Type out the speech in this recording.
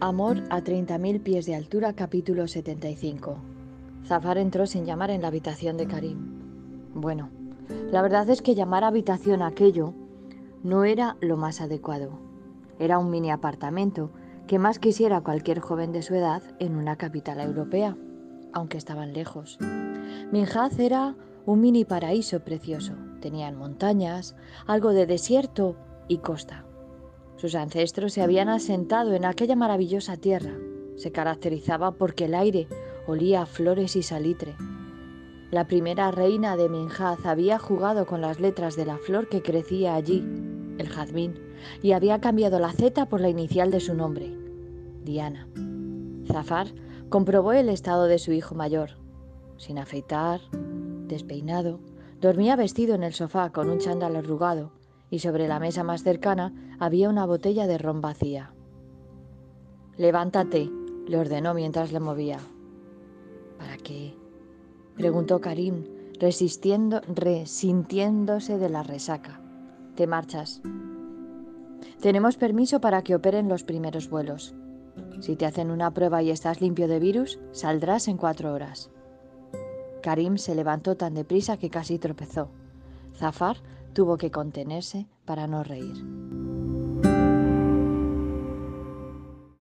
Amor a 30.000 pies de altura, capítulo 75. Zafar entró sin llamar en la habitación de Karim. Bueno, la verdad es que llamar habitación aquello no era lo más adecuado. Era un mini apartamento que más quisiera cualquier joven de su edad en una capital europea, aunque estaban lejos. Minhaz era un mini paraíso precioso. Tenían montañas, algo de desierto y costa. Sus ancestros se habían asentado en aquella maravillosa tierra. Se caracterizaba porque el aire olía a flores y salitre. La primera reina de Minhaz había jugado con las letras de la flor que crecía allí, el jazmín, y había cambiado la Z por la inicial de su nombre, Diana. Zafar comprobó el estado de su hijo mayor. Sin afeitar, despeinado, dormía vestido en el sofá con un chándal arrugado y sobre la mesa más cercana había una botella de ron vacía. Levántate, le ordenó mientras le movía. ¿Para qué? preguntó Karim, resistiendo, resintiéndose de la resaca. Te marchas. Tenemos permiso para que operen los primeros vuelos. Si te hacen una prueba y estás limpio de virus, saldrás en cuatro horas. Karim se levantó tan deprisa que casi tropezó. Zafar tuvo que contenerse para no reír.